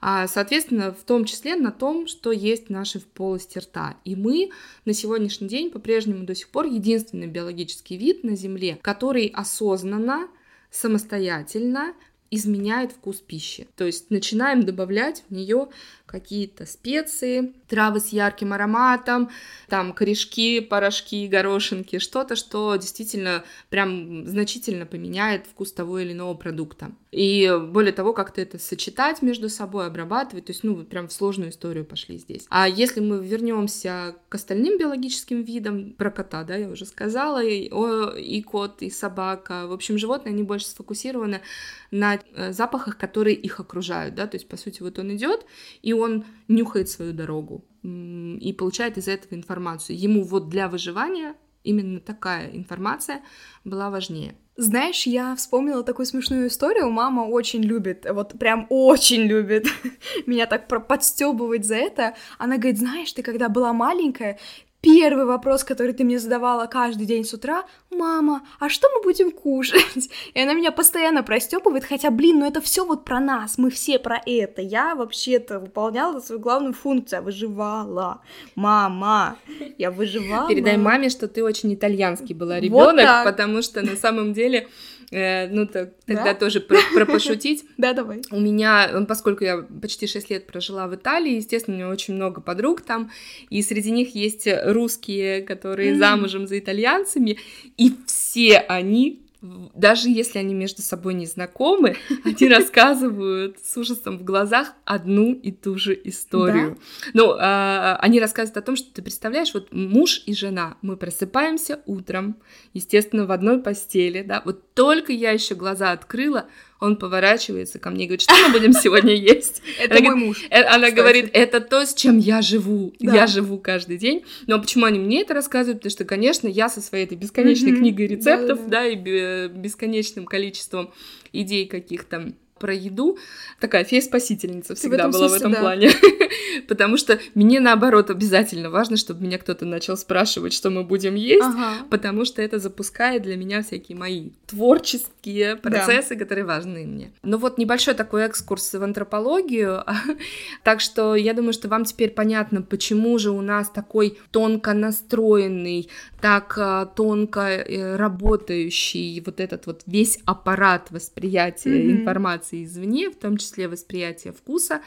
А, соответственно, в том числе на том, что есть в нашей полости рта. И мы на сегодняшний день по-прежнему до сих пор единственный биологический вид на Земле, который осознанно самостоятельно изменяет вкус пищи. То есть начинаем добавлять в нее какие-то специи, травы с ярким ароматом, там корешки, порошки, горошинки, что-то, что действительно прям значительно поменяет вкус того или иного продукта. И более того, как-то это сочетать между собой, обрабатывать, то есть, ну, прям в сложную историю пошли здесь. А если мы вернемся к остальным биологическим видам, про кота, да, я уже сказала, и, о, и кот, и собака, в общем, животные, они больше сфокусированы на запахах, которые их окружают, да, то есть, по сути, вот он идет, и он нюхает свою дорогу и получает из этого информацию. Ему вот для выживания именно такая информация была важнее.
Знаешь, я вспомнила такую смешную историю. Мама очень любит, вот прям очень любит меня так подстебывать за это. Она говорит, знаешь, ты когда была маленькая, первый вопрос, который ты мне задавала каждый день с утра, мама, а что мы будем кушать? И она меня постоянно простепывает, хотя, блин, ну это все вот про нас, мы все про это. Я вообще-то выполняла свою главную функцию, я выживала. Мама, я выживала.
Передай маме, что ты очень итальянский была ребенок, вот потому что на самом деле Э, ну, так, тогда да? тоже про, про пошутить.
Да, давай.
У меня, поскольку я почти 6 лет прожила в Италии, естественно, у меня очень много подруг там, и среди них есть русские, которые замужем за итальянцами, и все они даже если они между собой не знакомы, они рассказывают с ужасом в глазах одну и ту же историю. Да? Ну, а, они рассказывают о том, что ты представляешь, вот муж и жена, мы просыпаемся утром, естественно, в одной постели, да, вот только я еще глаза открыла, он поворачивается ко мне и говорит, что мы будем сегодня есть?
Это мой муж.
«Э, она говорит, это то, с чем я живу. Я живу каждый день. Но почему они мне это рассказывают? Потому что, конечно, я со своей этой бесконечной книгой рецептов, да, и бесконечным количеством идей каких-то про еду, такая фея-спасительница всегда была смысле, в этом да. плане. Потому что мне, наоборот, обязательно важно, чтобы меня кто-то начал спрашивать, что мы будем есть, ага. потому что это запускает для меня всякие мои творческие процессы, да. которые важны мне. Ну вот небольшой такой экскурс в антропологию. так что я думаю, что вам теперь понятно, почему же у нас такой тонко настроенный, так тонко э, работающий вот этот вот весь аппарат восприятия mm-hmm. информации извне, в том числе восприятие вкуса,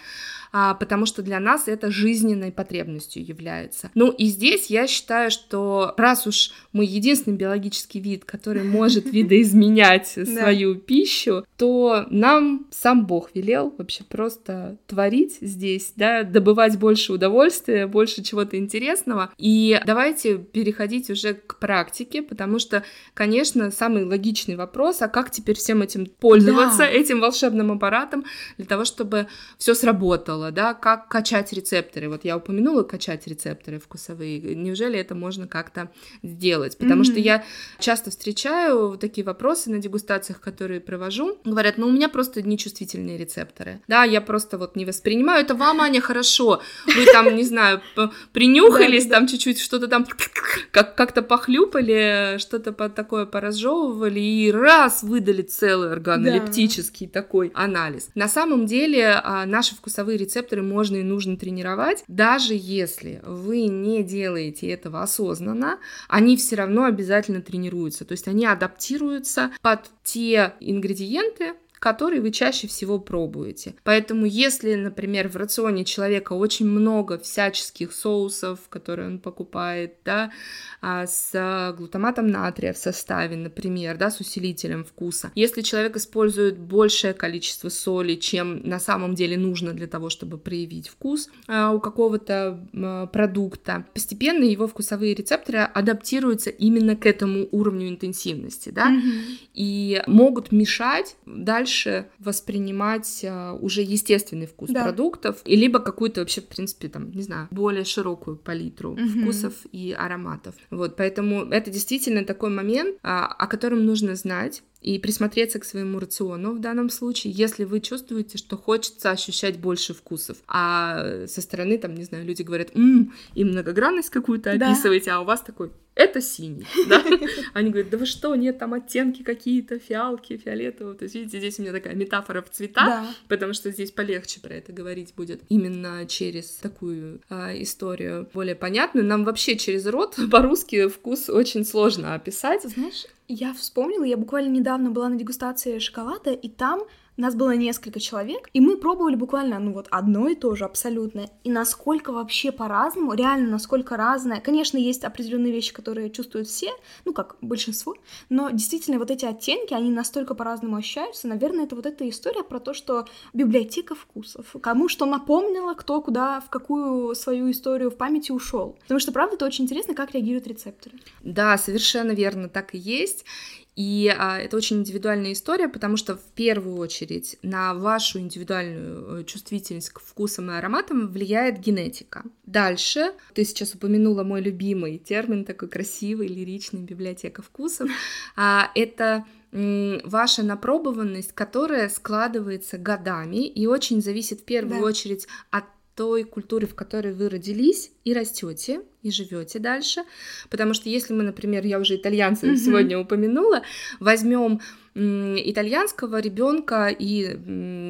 а, потому что для нас это жизненной потребностью является. Ну и здесь я считаю, что раз уж мы единственный биологический вид, который может видоизменять свою пищу, то нам сам Бог велел вообще просто творить здесь, да, добывать больше удовольствия, больше чего-то интересного. И давайте переходить уже к практике, потому что, конечно, самый логичный вопрос, а как теперь всем этим пользоваться, да. этим волшебным аппаратом, для того, чтобы все сработало да, как качать рецепторы. Вот я упомянула качать рецепторы вкусовые. Неужели это можно как-то сделать? Потому mm-hmm. что я часто встречаю такие вопросы на дегустациях, которые провожу. Говорят, ну у меня просто нечувствительные рецепторы. Да, я просто вот не воспринимаю. Это вам, Аня, хорошо. Вы там, не знаю, принюхались, там чуть-чуть что-то там как-то похлюпали, что-то такое поразжевывали и раз выдали целый органолептический такой анализ. На самом деле а, наши вкусовые рецепторы можно и нужно тренировать. Даже если вы не делаете этого осознанно, они все равно обязательно тренируются. То есть они адаптируются под те ингредиенты, который вы чаще всего пробуете. Поэтому, если, например, в рационе человека очень много всяческих соусов, которые он покупает, да, а, с глутаматом натрия в составе, например, да, с усилителем вкуса, если человек использует большее количество соли, чем на самом деле нужно для того, чтобы проявить вкус а, у какого-то продукта, постепенно его вкусовые рецепторы адаптируются именно к этому уровню интенсивности, да, mm-hmm. и могут мешать дальше воспринимать а, уже естественный вкус да. продуктов, и либо какую-то вообще, в принципе, там, не знаю, более широкую палитру mm-hmm. вкусов и ароматов. Вот, поэтому это действительно такой момент, а, о котором нужно знать, и присмотреться к своему рациону в данном случае, если вы чувствуете, что хочется ощущать больше вкусов. А со стороны, там, не знаю, люди говорят, м-м, и многогранность какую-то да. описываете, а у вас такой, это синий, да? Они говорят, да вы что, нет, там оттенки какие-то, фиалки, фиолетовые. То есть, видите, здесь у меня такая метафора в цвета, да. потому что здесь полегче про это говорить будет именно через такую а, историю более понятную. Нам вообще через рот по-русски вкус очень сложно описать.
Знаешь, я вспомнила, я буквально недавно была на дегустации шоколада, и там нас было несколько человек, и мы пробовали буквально, ну вот, одно и то же абсолютно. И насколько вообще по-разному, реально насколько разное. Конечно, есть определенные вещи, которые чувствуют все, ну как большинство, но действительно вот эти оттенки, они настолько по-разному ощущаются. Наверное, это вот эта история про то, что библиотека вкусов. Кому что напомнило, кто куда, в какую свою историю в памяти ушел. Потому что, правда, это очень интересно, как реагируют рецепторы.
Да, совершенно верно, так и есть. И а, это очень индивидуальная история, потому что в первую очередь на вашу индивидуальную э, чувствительность к вкусам и ароматам влияет генетика. Дальше, ты сейчас упомянула мой любимый термин, такой красивый, лиричный, библиотека вкусов. А, это ваша напробованность, которая складывается годами и очень зависит в первую да. очередь от той культуре, в которой вы родились и растете, и живете дальше. Потому что если мы, например, я уже итальянцев mm-hmm. сегодня упомянула, возьмем итальянского ребенка и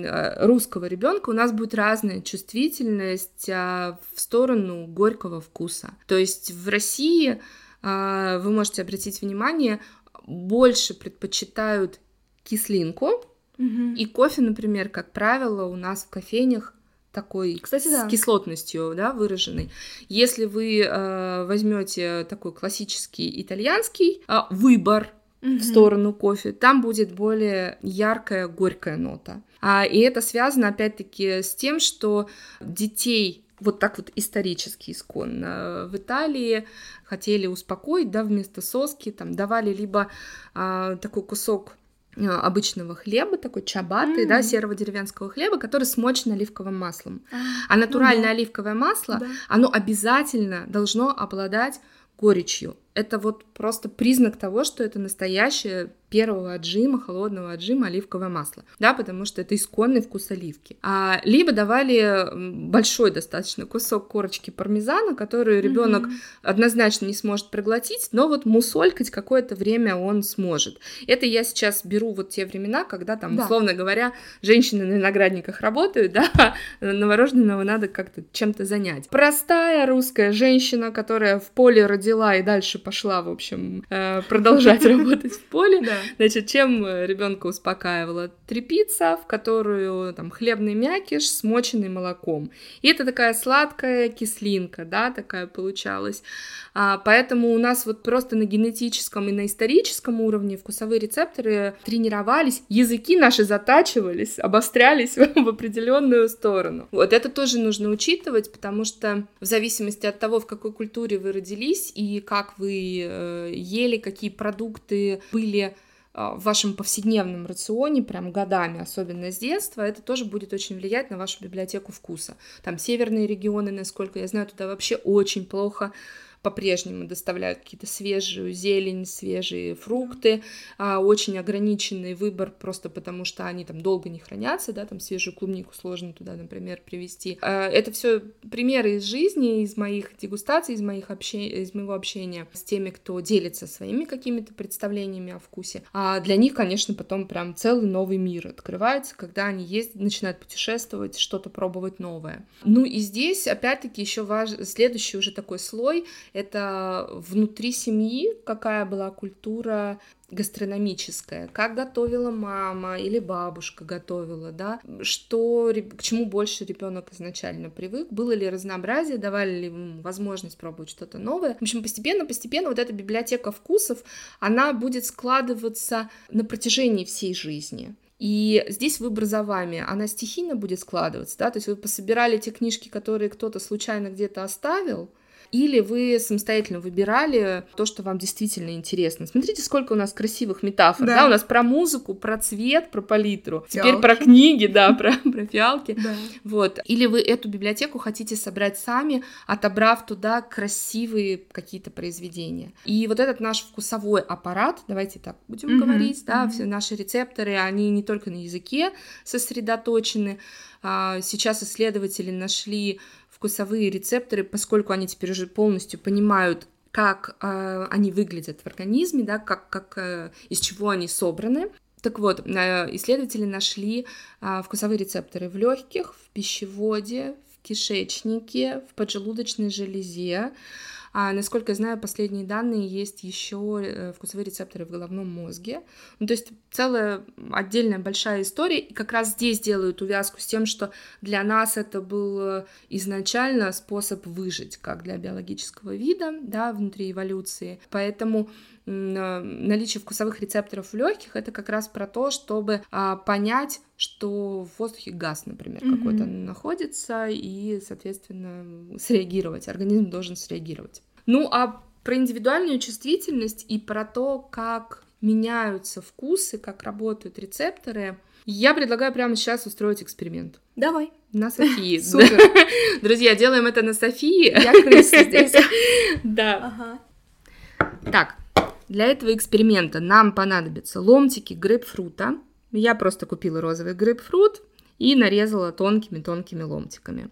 а, русского ребенка у нас будет разная чувствительность а, в сторону горького вкуса. То есть в России а, вы можете обратить внимание, больше предпочитают кислинку, mm-hmm. и кофе, например, как правило, у нас в кофейнях такой Кстати, да. с кислотностью, да, выраженной. Если вы э, возьмете такой классический итальянский э, выбор в сторону кофе, там будет более яркая горькая нота. А, и это связано опять-таки с тем, что детей вот так вот исторически исконно в Италии хотели успокоить, да, вместо соски там давали либо а, такой кусок Э, обычного хлеба, такой чабаты, mm. да, серого деревенского хлеба, который смочен оливковым маслом. А, а натуральное да. оливковое масло, да. оно обязательно должно обладать горечью. Это вот просто признак того, что это настоящее первого отжима, холодного отжима оливковое масло, да, потому что это исконный вкус оливки. А, либо давали большой достаточно кусок корочки пармезана, который ребенок mm-hmm. однозначно не сможет проглотить, но вот мусолькать какое-то время он сможет. Это я сейчас беру вот те времена, когда там, да. условно говоря, женщины на виноградниках работают, да, новорожденного надо как-то чем-то занять. Простая русская женщина, которая в поле родила и дальше пошла, в общем, э, продолжать работать в поле, Значит, чем э, ребенка успокаивала? Трепица, в которую там хлебный мякиш, смоченный молоком. И это такая сладкая кислинка, да, такая получалась. А, поэтому у нас вот просто на генетическом и на историческом уровне вкусовые рецепторы тренировались, языки наши затачивались, обострялись в определенную сторону. Вот это тоже нужно учитывать, потому что в зависимости от того, в какой культуре вы родились и как вы э, ели, какие продукты были а, в вашем повседневном рационе, прям годами, особенно с детства, это тоже будет очень влиять на вашу библиотеку вкуса. Там северные регионы, насколько я знаю, туда вообще очень плохо по-прежнему доставляют какие-то свежую зелень, свежие фрукты, а, очень ограниченный выбор просто потому, что они там долго не хранятся, да, там свежую клубнику сложно туда, например, привезти. А, это все примеры из жизни, из моих дегустаций, из, моих общения, из моего общения с теми, кто делится своими какими-то представлениями о вкусе. А для них, конечно, потом прям целый новый мир открывается, когда они есть, начинают путешествовать, что-то пробовать новое. Ну и здесь, опять-таки, еще важ... следующий уже такой слой это внутри семьи какая была культура гастрономическая, как готовила мама или бабушка готовила, да, что, к чему больше ребенок изначально привык, было ли разнообразие, давали ли ему возможность пробовать что-то новое. В общем, постепенно-постепенно вот эта библиотека вкусов, она будет складываться на протяжении всей жизни. И здесь выбор за вами, она стихийно будет складываться, да, то есть вы пособирали те книжки, которые кто-то случайно где-то оставил, или вы самостоятельно выбирали то, что вам действительно интересно. Смотрите, сколько у нас красивых метафор, да, да? у нас про музыку, про цвет, про палитру, фиалки. теперь про книги, да, про, про фиалки, да. вот. Или вы эту библиотеку хотите собрать сами, отобрав туда красивые какие-то произведения. И вот этот наш вкусовой аппарат, давайте так будем mm-hmm. говорить, да, mm-hmm. все наши рецепторы, они не только на языке сосредоточены, а, Сейчас исследователи нашли вкусовые рецепторы, поскольку они теперь уже полностью понимают, как э, они выглядят в организме, да, как, как, э, из чего они собраны. Так вот, э, исследователи нашли э, вкусовые рецепторы в легких, в пищеводе, в кишечнике, в поджелудочной железе, а, насколько я знаю, последние данные есть еще э, вкусовые рецепторы в головном мозге. Ну, то есть целая отдельная большая история. И как раз здесь делают увязку с тем, что для нас это был э, изначально способ выжить, как для биологического вида, да, внутри эволюции. Поэтому наличие вкусовых рецепторов в легких это как раз про то, чтобы а, понять, что в воздухе газ, например, mm-hmm. какой-то находится, и, соответственно, среагировать. Организм должен среагировать. Ну, а про индивидуальную чувствительность и про то, как меняются вкусы, как работают рецепторы, я предлагаю прямо сейчас устроить эксперимент.
Давай.
На Софии. Супер. Друзья, делаем это на Софии.
Я крыса здесь.
Да. Так, для этого эксперимента нам понадобятся ломтики грейпфрута. Я просто купила розовый грейпфрут и нарезала тонкими-тонкими ломтиками.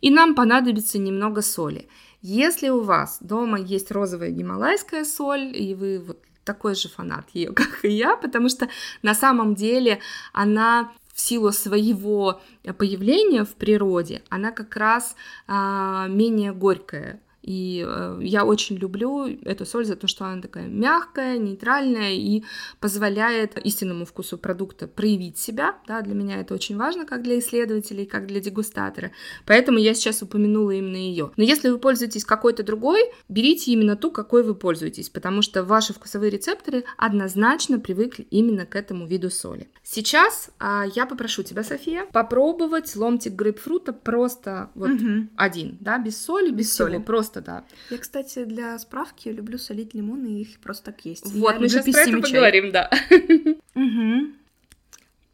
И нам понадобится немного соли. Если у вас дома есть розовая гималайская соль, и вы вот такой же фанат ее, как и я, потому что на самом деле она в силу своего появления в природе, она как раз а, менее горькая, и э, я очень люблю эту соль за то, что она такая мягкая, нейтральная и позволяет истинному вкусу продукта проявить себя. Да, для меня это очень важно, как для исследователей, как для дегустатора. Поэтому я сейчас упомянула именно ее. Но если вы пользуетесь какой-то другой, берите именно ту, какой вы пользуетесь, потому что ваши вкусовые рецепторы однозначно привыкли именно к этому виду соли. Сейчас а, я попрошу тебя, София, попробовать ломтик грейпфрута просто вот угу. один, да, без соли, без, без всего, соли, просто просто, да.
Я, кстати, для справки люблю солить лимоны, и их просто так есть.
Вот,
Я
мы сейчас про это поговорим, да.
Угу.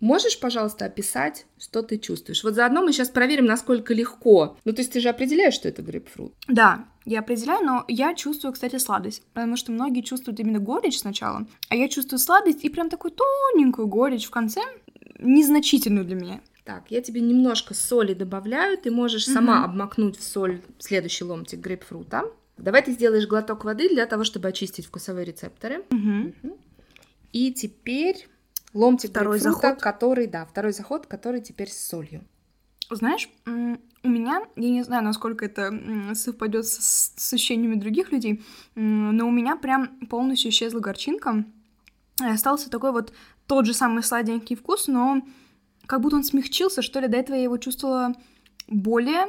Можешь, пожалуйста, описать, что ты чувствуешь? Вот заодно мы сейчас проверим, насколько легко. Ну, то есть ты же определяешь, что это грейпфрут?
Да, я определяю, но я чувствую, кстати, сладость, потому что многие чувствуют именно горечь сначала, а я чувствую сладость и прям такую тоненькую горечь в конце, незначительную для меня.
Так, я тебе немножко соли добавляю, ты можешь угу. сама обмакнуть в соль следующий ломтик грейпфрута. Давай ты сделаешь глоток воды для того, чтобы очистить вкусовые рецепторы.
Угу. Угу.
И теперь ломтик
второй заход.
который, да, второй заход, который теперь с солью.
Знаешь, у меня, я не знаю, насколько это совпадет с, с ощущениями других людей, но у меня прям полностью исчезла горчинка. И остался такой вот тот же самый сладенький вкус, но как будто он смягчился, что ли. До этого я его чувствовала более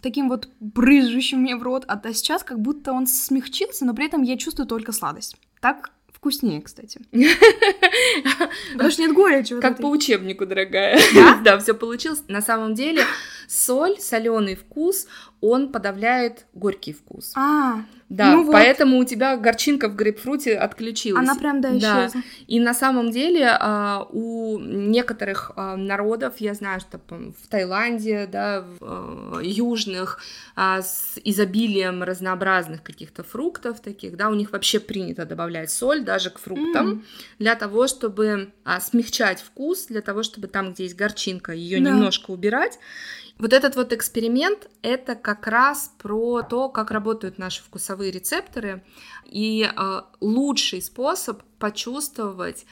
таким вот брызжущим мне в рот, а сейчас как будто он смягчился, но при этом я чувствую только сладость. Так вкуснее, кстати. Потому что нет горечи.
Как по учебнику, дорогая. Да, все получилось. На самом деле соль, соленый вкус, он подавляет горький вкус.
А,
да, ну вот. поэтому у тебя горчинка в грейпфруте отключилась.
Она прям, да, исчезла. Да.
И на самом деле а, у некоторых а, народов, я знаю, что в Таиланде, да, в а, южных, с изобилием разнообразных каких-то фруктов таких, да, у них вообще принято добавлять соль даже к фруктам mm. для того, чтобы смягчать вкус, для того, чтобы там, где есть горчинка, ее да. немножко убирать. Вот этот вот эксперимент — это как раз про то, как работают наши вкусовые рецепторы, и э, лучший способ почувствовать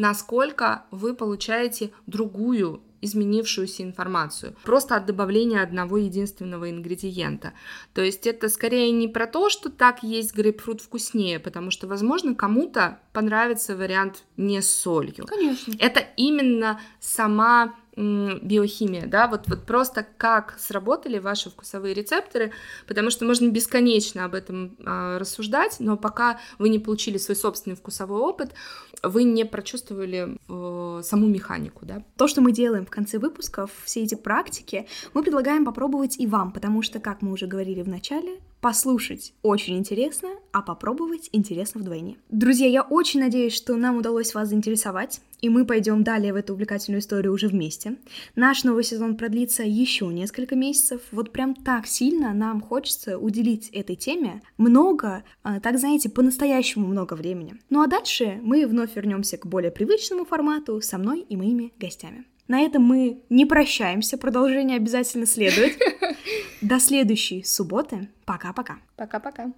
насколько вы получаете другую изменившуюся информацию, просто от добавления одного единственного ингредиента. То есть это скорее не про то, что так есть грейпфрут вкуснее, потому что, возможно, кому-то понравится вариант не с солью.
Конечно.
Это именно сама биохимия, да, вот, вот просто как сработали ваши вкусовые рецепторы, потому что можно бесконечно об этом э, рассуждать, но пока вы не получили свой собственный вкусовой опыт, вы не прочувствовали э, саму механику, да.
То, что мы делаем в конце выпусков, все эти практики, мы предлагаем попробовать и вам, потому что, как мы уже говорили в начале, Послушать очень интересно, а попробовать интересно вдвойне. Друзья, я очень надеюсь, что нам удалось вас заинтересовать, и мы пойдем далее в эту увлекательную историю уже вместе. Наш новый сезон продлится еще несколько месяцев. Вот прям так сильно нам хочется уделить этой теме много, а, так знаете, по-настоящему много времени. Ну а дальше мы вновь вернемся к более привычному формату со мной и моими гостями. На этом мы не прощаемся, продолжение обязательно следует. До следующей субботы. Пока-пока.
Пока-пока.